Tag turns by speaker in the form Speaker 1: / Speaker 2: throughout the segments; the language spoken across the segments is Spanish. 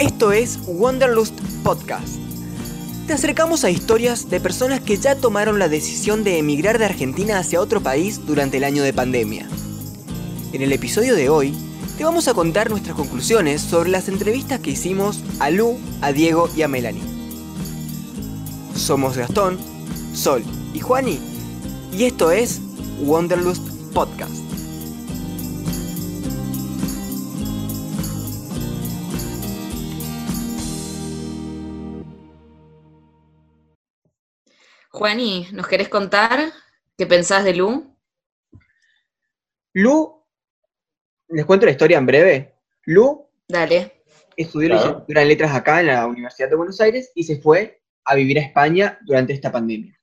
Speaker 1: Esto es Wanderlust Podcast. Te acercamos a historias de personas que ya tomaron la decisión de emigrar de Argentina hacia otro país durante el año de pandemia. En el episodio de hoy, te vamos a contar nuestras conclusiones sobre las entrevistas que hicimos a Lu, a Diego y a Melanie. Somos Gastón, Sol y Juani, y esto es Wanderlust Podcast.
Speaker 2: Juani, ¿nos querés contar qué pensás de Lu?
Speaker 1: Lu, les cuento la historia en breve. Lu
Speaker 2: Dale.
Speaker 1: estudió
Speaker 3: Claro.
Speaker 1: licenciatura en letras acá en la Universidad de Buenos Aires y se fue a vivir a España durante esta pandemia.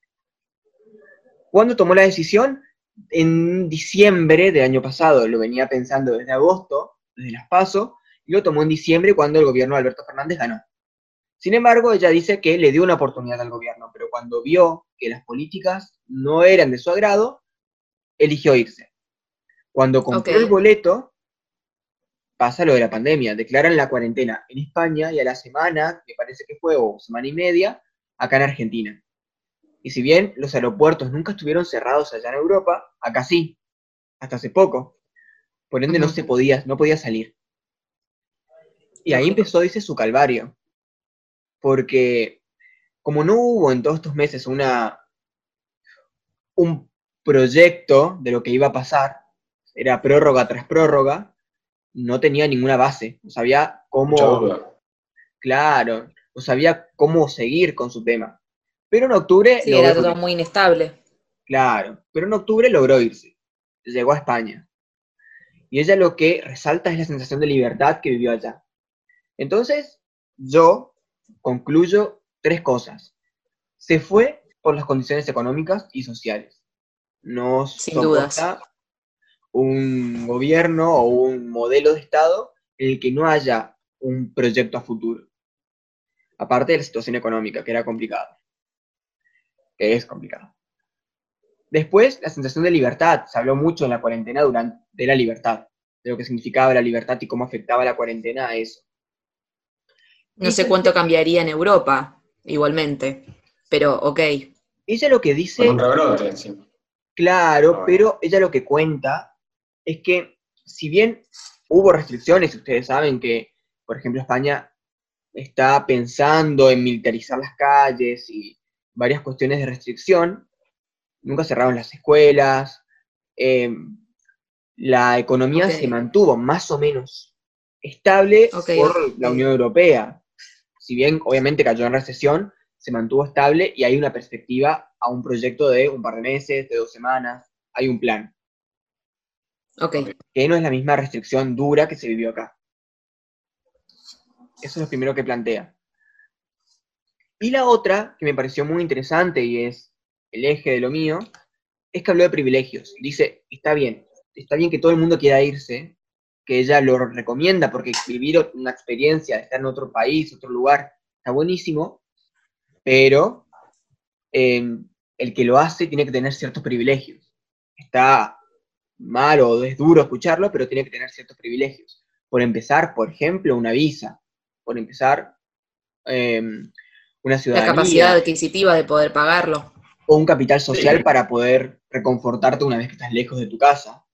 Speaker 1: ¿Cuándo tomó la decisión? En diciembre del año pasado, lo venía pensando desde agosto, desde las PASO, y lo tomó en diciembre cuando el gobierno de Alberto Fernández ganó. Sin embargo, ella dice que le dio una oportunidad al gobierno, pero cuando vio que las políticas no eran de su agrado, eligió irse. Cuando compró el boleto, pasa lo de la pandemia, declaran la cuarentena en España y a la semana, me parece que fue, o semana y media, acá en Argentina. Y si bien los aeropuertos nunca estuvieron cerrados allá en Europa, acá sí, hasta hace poco. Por ende no se podía, no podía salir. Y ahí empezó, dice, su calvario. Porque como no hubo en todos estos meses una un proyecto de lo que iba a pasar, era prórroga tras prórroga, no tenía ninguna base, no sabía cómo, claro, no sabía cómo seguir con su tema. Pero en octubre,
Speaker 2: Sí, era todo
Speaker 1: irse.
Speaker 2: muy inestable.
Speaker 1: claro, pero en octubre logró irse, llegó a España. Y ella lo que resalta es la sensación de libertad que vivió allá. Entonces, yo concluyo tres cosas. Se fue por las condiciones económicas y sociales. No
Speaker 2: Sin
Speaker 1: soporta un gobierno o un modelo de Estado en el que no haya un proyecto a futuro. Aparte de la situación económica, que era complicada. Que es complicada. Después, la sensación de libertad. Se habló mucho en la cuarentena durante, de la libertad, de lo que significaba la libertad y cómo afectaba la cuarentena a eso.
Speaker 2: No sé cuánto cambiaría en Europa, igualmente. Pero, ok.
Speaker 1: Ella lo que dice...
Speaker 3: Con un rebrote, sí.
Speaker 1: Claro, pero ella lo que cuenta es que si bien hubo restricciones, ustedes saben que, por ejemplo, España está pensando en militarizar las calles y varias cuestiones de restricción, nunca cerraron las escuelas, eh, la economía se mantuvo más o menos estable por la Unión Europea. Si bien obviamente cayó en recesión, se mantuvo estable y hay una perspectiva a un proyecto de un par de meses, de dos semanas, hay un plan,
Speaker 2: Ok.
Speaker 1: que no es la misma restricción dura que se vivió acá. Eso es lo primero que plantea. Y la otra, que me pareció muy interesante y es el eje de lo mío, es que habló de privilegios. Dice, está bien, está bien que todo el mundo quiera irse, que ella lo recomienda porque vivir una experiencia estar en otro país, otro lugar, está buenísimo, pero eh, el que lo hace tiene que tener ciertos privilegios. Está mal o es duro escucharlo, pero tiene que tener ciertos privilegios. Por empezar, por ejemplo, una visa. Por empezar, eh, una
Speaker 2: La
Speaker 1: ciudadanía
Speaker 2: capacidad adquisitiva de poder pagarlo.
Speaker 1: o un capital social
Speaker 3: Sí.
Speaker 1: para poder reconfortarte una vez que estás lejos de tu casa.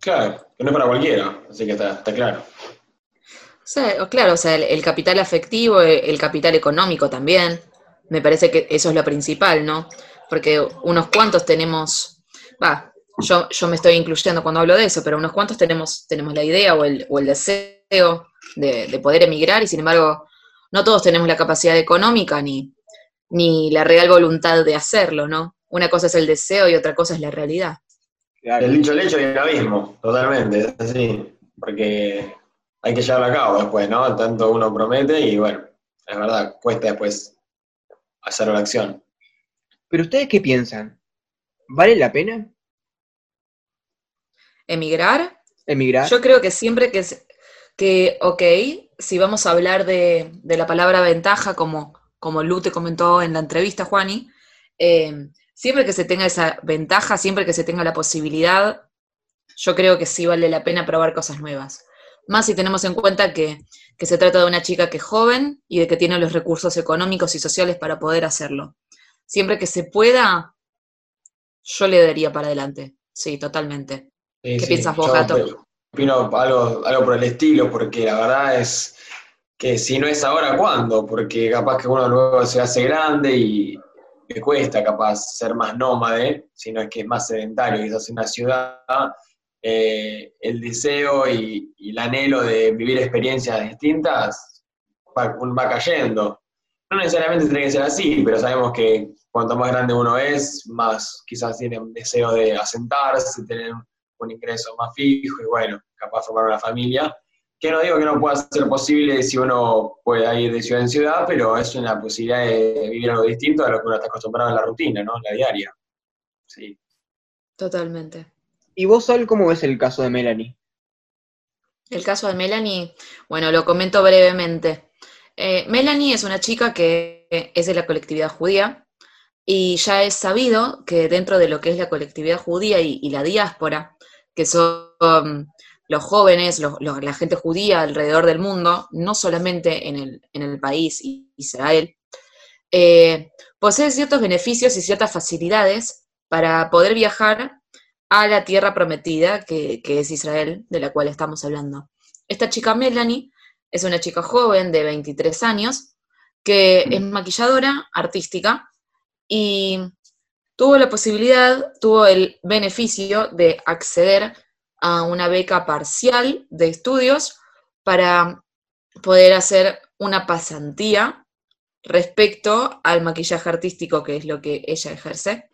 Speaker 3: Claro, que no es para cualquiera, así que está, está claro.
Speaker 2: O sea, claro, o sea, el, el capital afectivo, el, el capital económico también. Me parece que eso es lo principal, ¿no? Porque unos cuantos tenemos, va, yo, yo me estoy incluyendo cuando hablo de eso, pero unos cuantos tenemos, tenemos la idea o el, o el deseo de, de poder emigrar y sin embargo no todos tenemos la capacidad económica ni, ni la real voluntad de hacerlo, ¿no? Una cosa es el deseo y otra cosa es la realidad.
Speaker 1: Claro.
Speaker 3: El dicho el hecho y el abismo, totalmente, es así. Porque hay que llevarlo a cabo después, ¿no? Tanto uno promete y bueno, es verdad, cuesta después hacer una acción.
Speaker 1: Pero ustedes qué piensan? ¿Vale la pena
Speaker 2: ¿Emigrar?
Speaker 1: emigrar?
Speaker 2: Yo creo que siempre que, se- que ok, si vamos a hablar de, de la palabra ventaja, como, como Lu te comentó en la entrevista, Juani, eh, siempre que se tenga esa ventaja, siempre que se tenga la posibilidad, yo creo que sí vale la pena probar cosas nuevas. Más si tenemos en cuenta que, que se trata de una chica que es joven y de que tiene los recursos económicos y sociales para poder hacerlo. Siempre que se pueda, yo le daría para adelante. Sí, totalmente.
Speaker 3: Sí,
Speaker 2: ¿Qué
Speaker 3: sí,
Speaker 2: piensas vos,
Speaker 3: yo
Speaker 2: Gato?
Speaker 3: Opino algo, algo por el estilo, porque la verdad es que si no es ahora, ¿cuándo? Porque capaz que uno luego se hace grande y le cuesta capaz ser más nómade, sino es que es más sedentario, quizás en una ciudad, eh, el deseo y, el anhelo de vivir experiencias distintas va, va cayendo. No necesariamente tiene que ser así, pero sabemos que cuanto más grande uno es, más quizás tiene un deseo de asentarse, tener un ingreso más fijo y bueno, capaz formar una familia. Que no digo que no pueda ser posible si uno puede ir de ciudad en ciudad, pero es una posibilidad de vivir algo distinto a lo que uno está acostumbrado en la rutina, ¿no? En la diaria. Sí.
Speaker 2: Totalmente.
Speaker 1: ¿Y vos, Sol, cómo ves el caso de Melanie?
Speaker 2: El caso de Melanie, bueno, lo comento brevemente. Eh, Melanie es una chica que es de la colectividad judía y ya es sabido que dentro de lo que es la colectividad judía y, y la diáspora, que son los jóvenes, los- los- la gente judía alrededor del mundo, no solamente en el, en el país Israel, eh, posee ciertos beneficios y ciertas facilidades para poder viajar a la tierra prometida, que, que es Israel, de la cual estamos hablando. Esta chica Melanie es una chica joven de 23 años que es maquilladora artística y tuvo la posibilidad, tuvo el beneficio de acceder a una beca parcial de estudios para poder hacer una pasantía respecto al maquillaje artístico, que es lo que ella ejerce.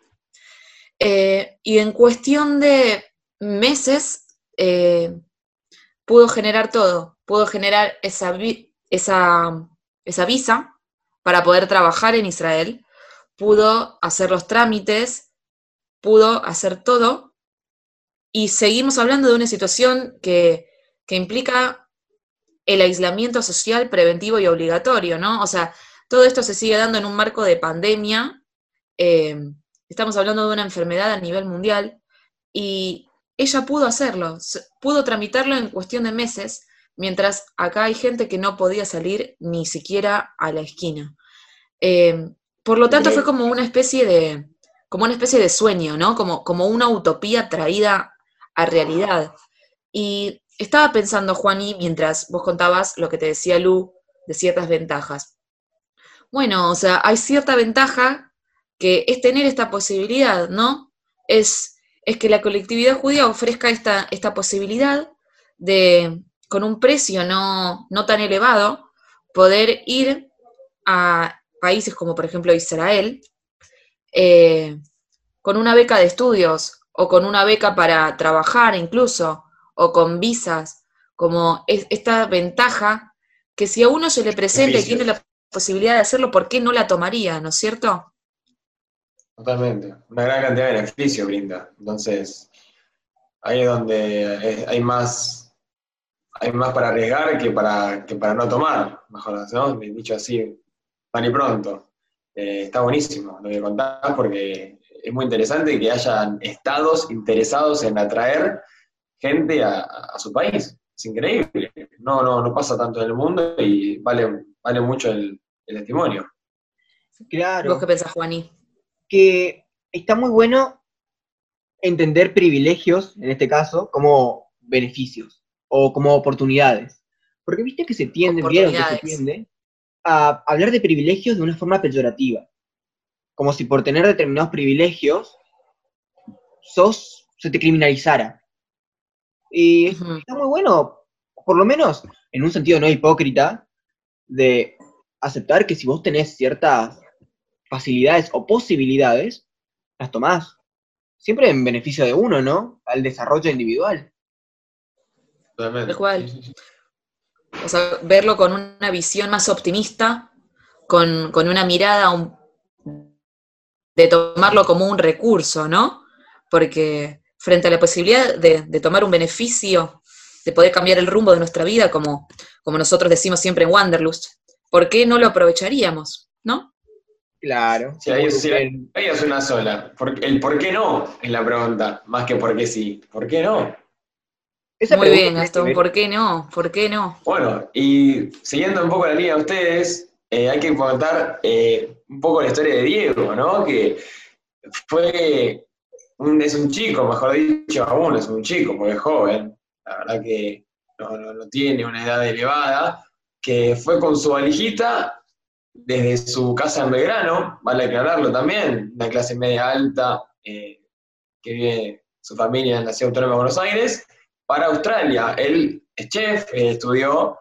Speaker 2: Eh, y en cuestión de meses, eh, pudo generar todo, pudo generar esa, esa visa para poder trabajar en Israel, pudo hacer los trámites, pudo hacer todo, y seguimos hablando de una situación que, que implica el aislamiento social preventivo y obligatorio, ¿no? O sea, todo esto se sigue dando en un marco de pandemia, eh, estamos hablando de una enfermedad a nivel mundial, y ella pudo hacerlo, pudo tramitarlo en cuestión de meses, mientras acá hay gente que no podía salir ni siquiera a la esquina. Eh, por lo tanto, fue como una especie de, como una especie de sueño, ¿no? Como, como una utopía traída a realidad. Y estaba pensando, Juani, mientras vos contabas lo que te decía Lu de ciertas ventajas. Bueno, o sea, hay cierta ventaja que es tener esta posibilidad, ¿no? Es, es que la colectividad judía ofrezca esta, esta posibilidad de, con un precio no, no tan elevado, poder ir a países como por ejemplo Israel, eh, con una beca de estudios o con una beca para trabajar incluso, o con visas, como es- esta ventaja que si a uno se le presenta y tiene la posibilidad de hacerlo, ¿por qué no la tomaría, no es cierto?
Speaker 3: Totalmente. Una gran cantidad de beneficios brinda. Entonces, ahí es donde es- hay más, hay más para arriesgar que para, que para no tomar, mejor ¿no? Dicho así, tan y pronto. Eh, está buenísimo lo que contás porque es muy interesante que hayan estados interesados en atraer gente a, a su país. Es increíble. No, no, no pasa tanto en el mundo y vale, vale mucho el, el testimonio.
Speaker 1: Claro.
Speaker 2: ¿Vos qué pensás, Juani?
Speaker 1: que está muy bueno entender privilegios, en este caso, como beneficios o como oportunidades. Porque viste que se tiende, vieron que se tiende a hablar de privilegios de una forma peyorativa. Como si por tener determinados privilegios sos, se te criminalizara. Y está muy bueno, por lo menos en un sentido no hipócrita, de aceptar que si vos tenés ciertas facilidades o posibilidades, las tomás. Siempre en beneficio de uno, ¿no? Al desarrollo individual.
Speaker 3: Totalmente.
Speaker 2: Tal cual. O sea, verlo con una visión más optimista, con, con una mirada un- de tomarlo como un recurso, ¿no? Porque frente a la posibilidad de, de tomar un beneficio, de poder cambiar el rumbo de nuestra vida, como, como nosotros decimos siempre en Wanderlust, ¿por qué no lo aprovecharíamos? ¿No?
Speaker 1: Claro.
Speaker 3: Sí, ahí, es una sola. Por- el por qué no es la pregunta, más que por qué sí. ¿Por qué no?
Speaker 1: Esa
Speaker 2: Muy bien, Gastón, ¿por qué no? ¿Por qué no?
Speaker 3: Bueno, y siguiendo un poco la línea de ustedes, eh, hay que contar eh, un poco la historia de Diego, ¿no? Que fue un, es un chico, mejor dicho, aún es un chico, porque es joven, la verdad que no, no- no tiene una edad elevada, que fue con su valijita desde su casa en Belgrano, vale aclararlo también, una clase media alta, eh, que vive su familia en la ciudad autónoma de Buenos Aires, para Australia. Él es chef, estudió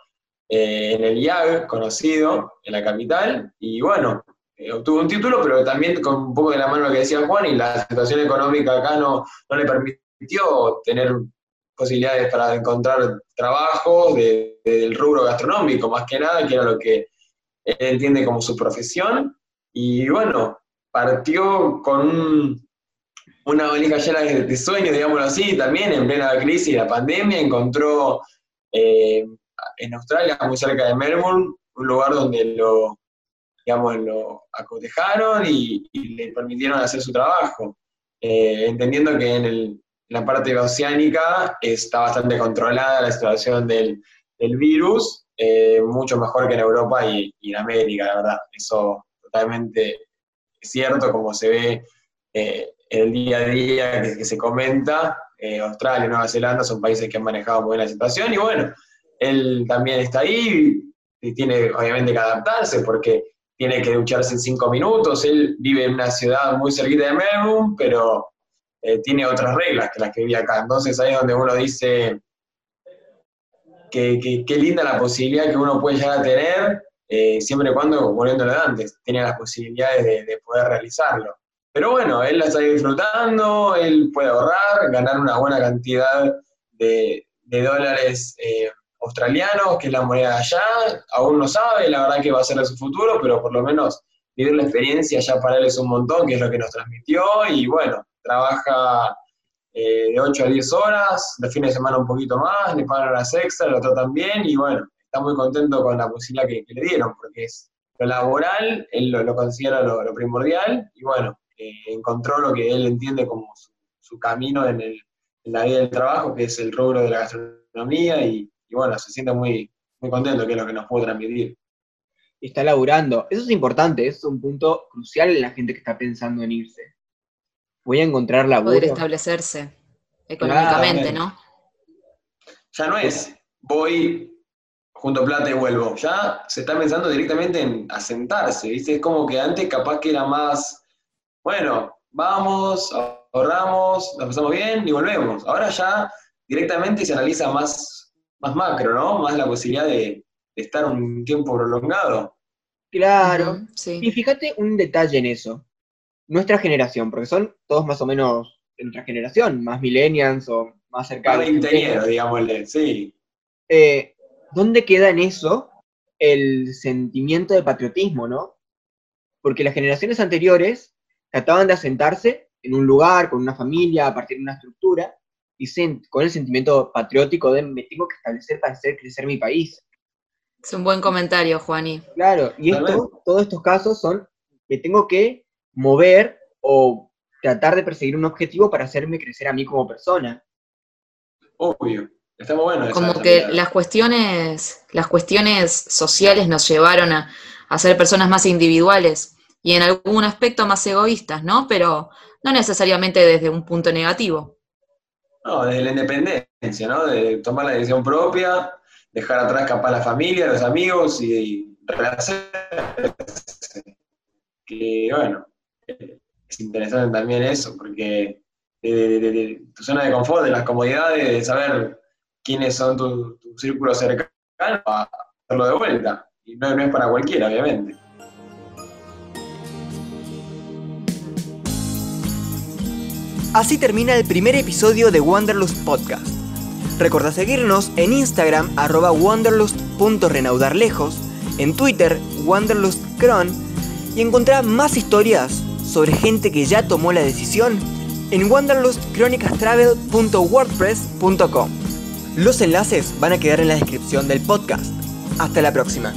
Speaker 3: eh, en el IAG, conocido, en la capital, y bueno, eh, obtuvo un título, pero también con un poco de la mano lo que decía Juan, y la situación económica acá no, no le permitió tener posibilidades para encontrar trabajo de- de- del rubro gastronómico, más que nada, que era lo que él entiende como su profesión, y bueno, partió con un- una valija llena de, de sueños, digámoslo así, también en plena crisis de la pandemia, encontró eh, en Australia, muy cerca de Melbourne, un lugar donde lo, digamos, lo acotejaron y, le permitieron hacer su trabajo, Eh, entendiendo que en, la parte oceánica está bastante controlada la situación del, virus, eh, mucho mejor que en Europa y, en América, la verdad. Eso totalmente es cierto, como se ve eh, en el día a día que, que se comenta. eh, Australia y Nueva Zelanda son países que han manejado muy bien la situación y bueno, él también está ahí y tiene obviamente que adaptarse porque tiene que ducharse en cinco minutos. Él vive en una ciudad muy cerquita de Melbourne, pero eh, tiene otras reglas que las que vive acá. Entonces ahí es donde uno dice que, qué linda la posibilidad que uno puede llegar a tener, eh, siempre y cuando, volviendo de antes, tiene las posibilidades de, de poder realizarlo. Pero bueno, él la está disfrutando, él puede ahorrar, ganar una buena cantidad de, de dólares eh, australianos, que es la moneda de allá. Aún no sabe, la verdad, que va a ser de su futuro, pero por lo menos vivir la experiencia ya para él es un montón, que es lo que nos transmitió. Y bueno, trabaja eh, de 8 a 10 horas, de fines de semana un poquito más, le pagan horas extras, lo tratan bien y bueno, está muy contento con la posibilidad que, le dieron, porque es lo laboral, él lo, considera lo, primordial y bueno, eh, encontró lo que él entiende como su, camino en la vida del trabajo, que es el rubro de la gastronomía y, y bueno, se siente muy, muy contento, que es lo que nos pudo transmitir.
Speaker 1: y está laburando. Eso es importante, eso es un punto crucial en la gente que está pensando en irse. Voy a encontrar laburo.
Speaker 2: Poder establecerse económicamente,
Speaker 3: Claro.
Speaker 2: ¿no?
Speaker 3: Ya no es, voy, junto plata y vuelvo. Ya se está pensando directamente en asentarse, ¿viste? Es como que antes capaz que era más, bueno, vamos, ahorramos, la pasamos bien y volvemos. Ahora ya directamente se analiza más, más macro, ¿no? Más la posibilidad de, de estar un tiempo prolongado.
Speaker 1: Claro.
Speaker 2: Sí.
Speaker 1: Y fíjate un detalle en eso. Nuestra generación, porque son todos más o menos de nuestra generación, más millennials o más
Speaker 3: Más
Speaker 1: cercanos.
Speaker 3: veinteañero, digámosle, sí.
Speaker 1: Eh, ¿Dónde queda en eso el sentimiento de patriotismo, no? Porque las generaciones anteriores trataban de asentarse en un lugar, con una familia, a partir de una estructura, y sen- con el sentimiento patriótico de me tengo que establecer para hacer crecer mi país.
Speaker 2: Es un buen comentario, Juani.
Speaker 1: Claro, y esto, todos estos casos son que tengo que mover o tratar de perseguir un objetivo para hacerme crecer a mí como persona.
Speaker 3: Obvio. Está muy bueno. esa-
Speaker 2: Como que
Speaker 3: mirada.
Speaker 2: las cuestiones, las cuestiones sociales nos llevaron a, a ser personas más individuales y en algún aspecto más egoístas, ¿no? Pero no necesariamente desde un punto negativo.
Speaker 3: No, desde la independencia, ¿no? De tomar la decisión propia, dejar atrás capaz la familia, los amigos y, y rehacerse. Que bueno, es interesante también eso, porque de, tu zona de confort, de las comodidades, de saber quiénes son tu, tu círculo cercano, a hacerlo de vuelta. Y no, no es para cualquiera, obviamente.
Speaker 4: Así termina el primer episodio de Wanderlust Podcast. Recordá seguirnos en Instagram arroba wanderlust.renaudarlejos, en Twitter wanderlustcron y encontrá más historias sobre gente que ya tomó la decisión en wanderlustcrónicastravel.wordpress.com. Los enlaces van a quedar en la descripción del podcast. Hasta la próxima.